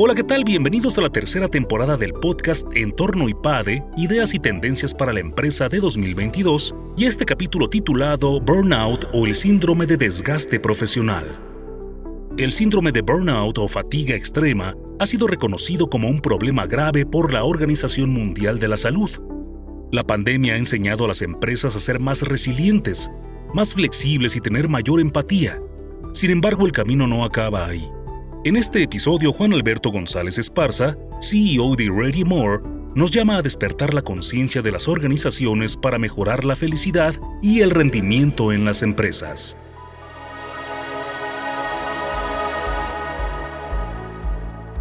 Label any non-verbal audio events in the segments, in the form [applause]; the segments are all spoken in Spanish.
Hola, ¿qué tal? Bienvenidos a la tercera temporada del podcast Entorno IPADE, Ideas y Tendencias para la Empresa de 2022 y este capítulo titulado Burnout o el síndrome de desgaste profesional. El síndrome de burnout o fatiga extrema ha sido reconocido como un problema grave por la Organización Mundial de la Salud. La pandemia ha enseñado a las empresas a ser más resilientes, más flexibles y tener mayor empatía. Sin embargo, el camino no acaba ahí. En este episodio, Juan Alberto González Esparza, CEO de Ready More, nos llama a despertar la conciencia de las organizaciones para mejorar la felicidad y el rendimiento en las empresas.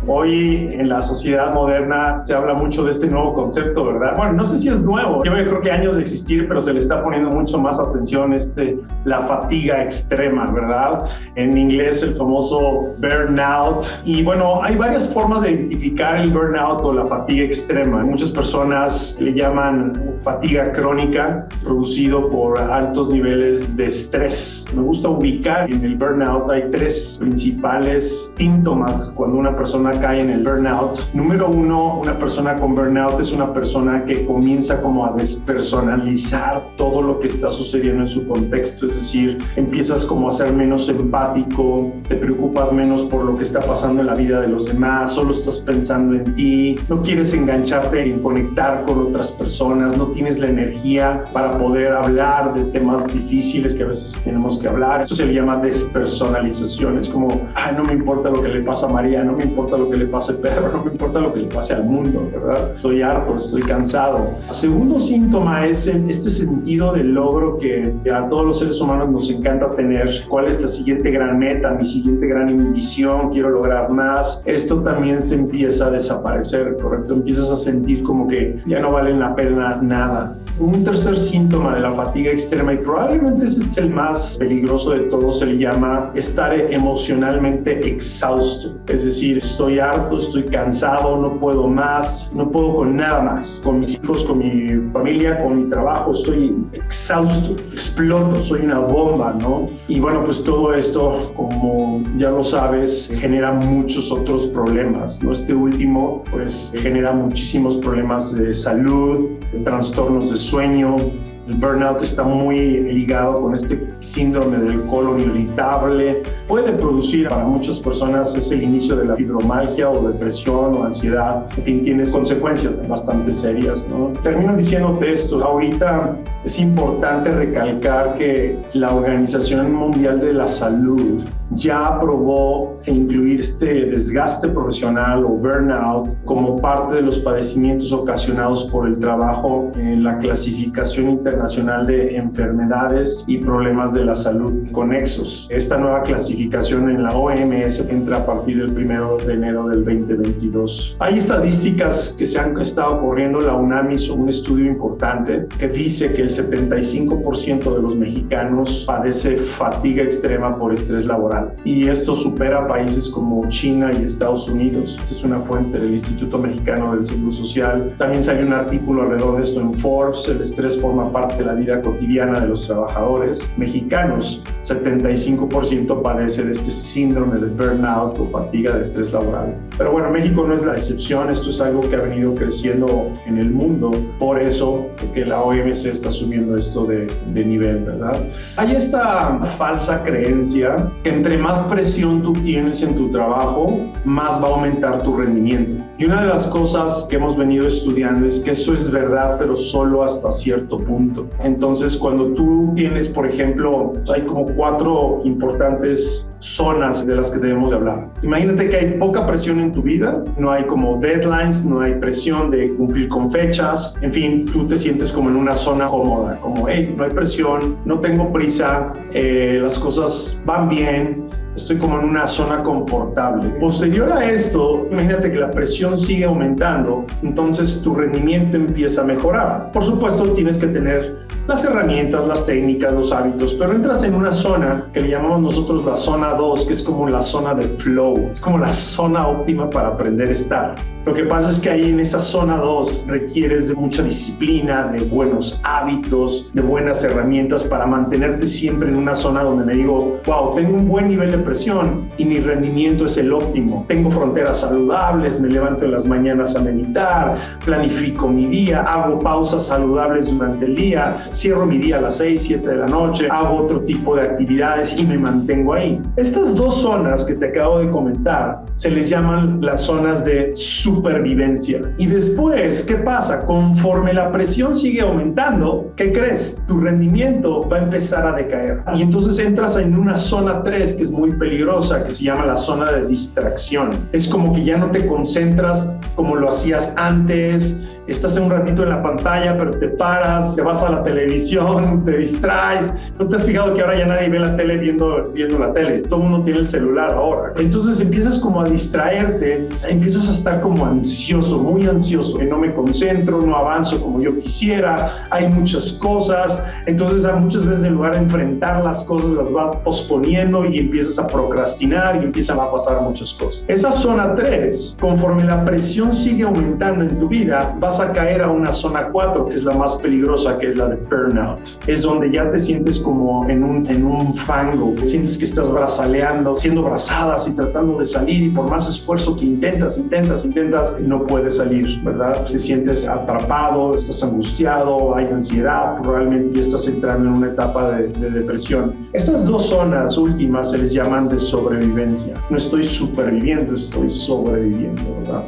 Hoy en la sociedad moderna se habla mucho de este nuevo concepto, ¿verdad? Bueno, no sé si es nuevo, yo creo que años de existir, pero se le está poniendo mucho más atención este, la fatiga extrema, ¿verdad? En inglés el famoso burnout. Y bueno, hay varias formas de identificar el burnout o la fatiga extrema. Muchas personas le llaman fatiga crónica, producido por altos niveles de estrés. Me gusta ubicar en el burnout, hay tres principales síntomas cuando una persona cae en el burnout. Número uno, una persona con burnout es una persona que comienza como a despersonalizar todo lo que está sucediendo en su contexto, es decir, empiezas como a ser menos empático, te preocupas menos por lo que está pasando en la vida de los demás, solo estás pensando en ti, no quieres engancharte y conectar con otras personas, no tienes la energía para poder hablar de temas difíciles que a veces tenemos que hablar. Eso se llama despersonalización, es como, ay, no me importa lo que le pasa a María, no me importa lo que le pase al perro, [laughs] no me importa lo que le pase al mundo, ¿verdad? Estoy harto, estoy cansado. segundo síntoma es este sentido del logro que, a todos los seres humanos nos encanta tener. ¿Cuál es la siguiente gran meta, mi siguiente gran ambición? Quiero lograr más. Esto también se empieza a desaparecer, ¿correcto? Empiezas a sentir como que ya no vale la pena nada. Un tercer síntoma de la fatiga extrema, y probablemente ese es el más peligroso de todos, se le llama estar emocionalmente exhausto. Es decir, estoy harto, estoy cansado, no puedo más, no puedo con nada más, con mis hijos, con mi familia, con mi trabajo, estoy exhausto, exploto, soy una bomba, ¿no? Y bueno, pues todo esto, como ya lo sabes, genera muchos otros problemas, ¿no? Este último, pues genera muchísimos problemas de salud, de trastornos de sueño, el burnout está muy ligado con este síndrome del colon irritable. Puede producir para muchas personas es el inicio de la fibromialgia o depresión o ansiedad. En fin, tiene consecuencias bastante serias. ¿no? Termino diciéndote esto. Ahorita es importante recalcar que la Organización Mundial de la Salud ya aprobó incluir este desgaste profesional o burnout como parte de los padecimientos ocasionados por el trabajo en la clasificación internacional de enfermedades y problemas de la salud conexos. Esta nueva clasificación en la OMS entra a partir del 1 de enero del 2022. Hay estadísticas que se han estado corriendo. La UNAM hizo un estudio importante que dice que el 75% de los mexicanos padece fatiga extrema por estrés laboral y esto supera países como China y Estados Unidos. Esta es una fuente del Instituto Mexicano del Seguro Social. También salió un artículo alrededor de esto en Forbes. El estrés forma parte de la vida cotidiana de los trabajadores mexicanos. 75% padece de este síndrome de burnout o fatiga de estrés laboral. Pero bueno, México no es la excepción. Esto es algo que ha venido creciendo en el mundo. Por eso, que la OMS está asumiendo esto de, de nivel, ¿verdad? Hay esta falsa creencia que entre más presión tú tienes en tu trabajo, más va a aumentar tu rendimiento. Y una de las cosas que hemos venido estudiando es que eso es verdad, pero solo hasta cierto punto. Entonces, cuando tú tienes, por ejemplo, hay como cuatro importantes zonas de las que debemos de hablar. Imagínate que hay poca presión en tu vida, no hay como deadlines, no hay presión de cumplir con fechas, en fin, tú te sientes como en una zona cómoda, como, hey, no hay presión, no tengo prisa, eh, las cosas van bien, estoy como en una zona confortable. Posterior a esto, imagínate que la presión sigue aumentando, entonces tu rendimiento empieza a mejorar. Por supuesto, tienes que tener las herramientas, las técnicas, los hábitos, pero entras en una zona que le llamamos nosotros la zona 2, que es como la zona de flow, es como la zona óptima para aprender a estar. Lo que pasa es que ahí en esa zona 2 requieres de mucha disciplina, de buenos hábitos, de buenas herramientas para mantenerte siempre en una zona donde me digo, wow, tengo un buen nivel de depresión y mi rendimiento es el óptimo. Tengo fronteras saludables, me levanto en las mañanas a meditar, planifico mi día, hago pausas saludables durante el día, cierro mi día a las 6, 7 de la noche, hago otro tipo de actividades y me mantengo ahí. Estas dos zonas que te acabo de comentar se les llaman las zonas de supervivencia. Y después, ¿qué pasa? Conforme la presión sigue aumentando, ¿qué crees? Tu rendimiento va a empezar a decaer. Y entonces entras en una zona 3 que es muy peligrosa, que se llama la zona de distracción. Es como que ya no te concentras como lo hacías antes, estás un ratito en la pantalla, pero te paras, te vas a la televisión, [laughs] te distraes. ¿No te has fijado que ahora ya nadie ve la tele viendo, viendo la tele? Todo el mundo tiene el celular ahora. Entonces empiezas como a distraerte, empiezas a estar como ansioso, muy ansioso, que no me concentro, no avanzo como yo quisiera, hay muchas cosas. Entonces muchas veces en lugar de enfrentar las cosas, las vas posponiendo y empiezas a procrastinar y empiezan a pasar muchas cosas. Esa zona 3, conforme la presión sigue aumentando en tu vida, vas a caer a una zona 4, que es la más peligrosa, que es la de burnout. Es donde ya te sientes como en un, en un fango, sientes que estás brazaleando, siendo brazadas y tratando de salir y por más esfuerzo que intentas, intentas, intentas, no puedes salir, ¿verdad? Te sientes atrapado, estás angustiado, hay ansiedad, probablemente ya estás entrando en una etapa de, de depresión. Estas dos zonas últimas se les llaman de sobrevivencia. No estoy superviviendo, estoy sobreviviendo, ¿verdad?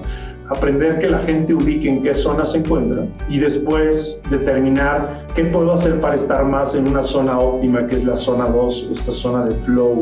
Aprender que la gente ubique en qué zona se encuentra y después determinar qué puedo hacer para estar más en una zona óptima que es la zona 2 o esta zona de flow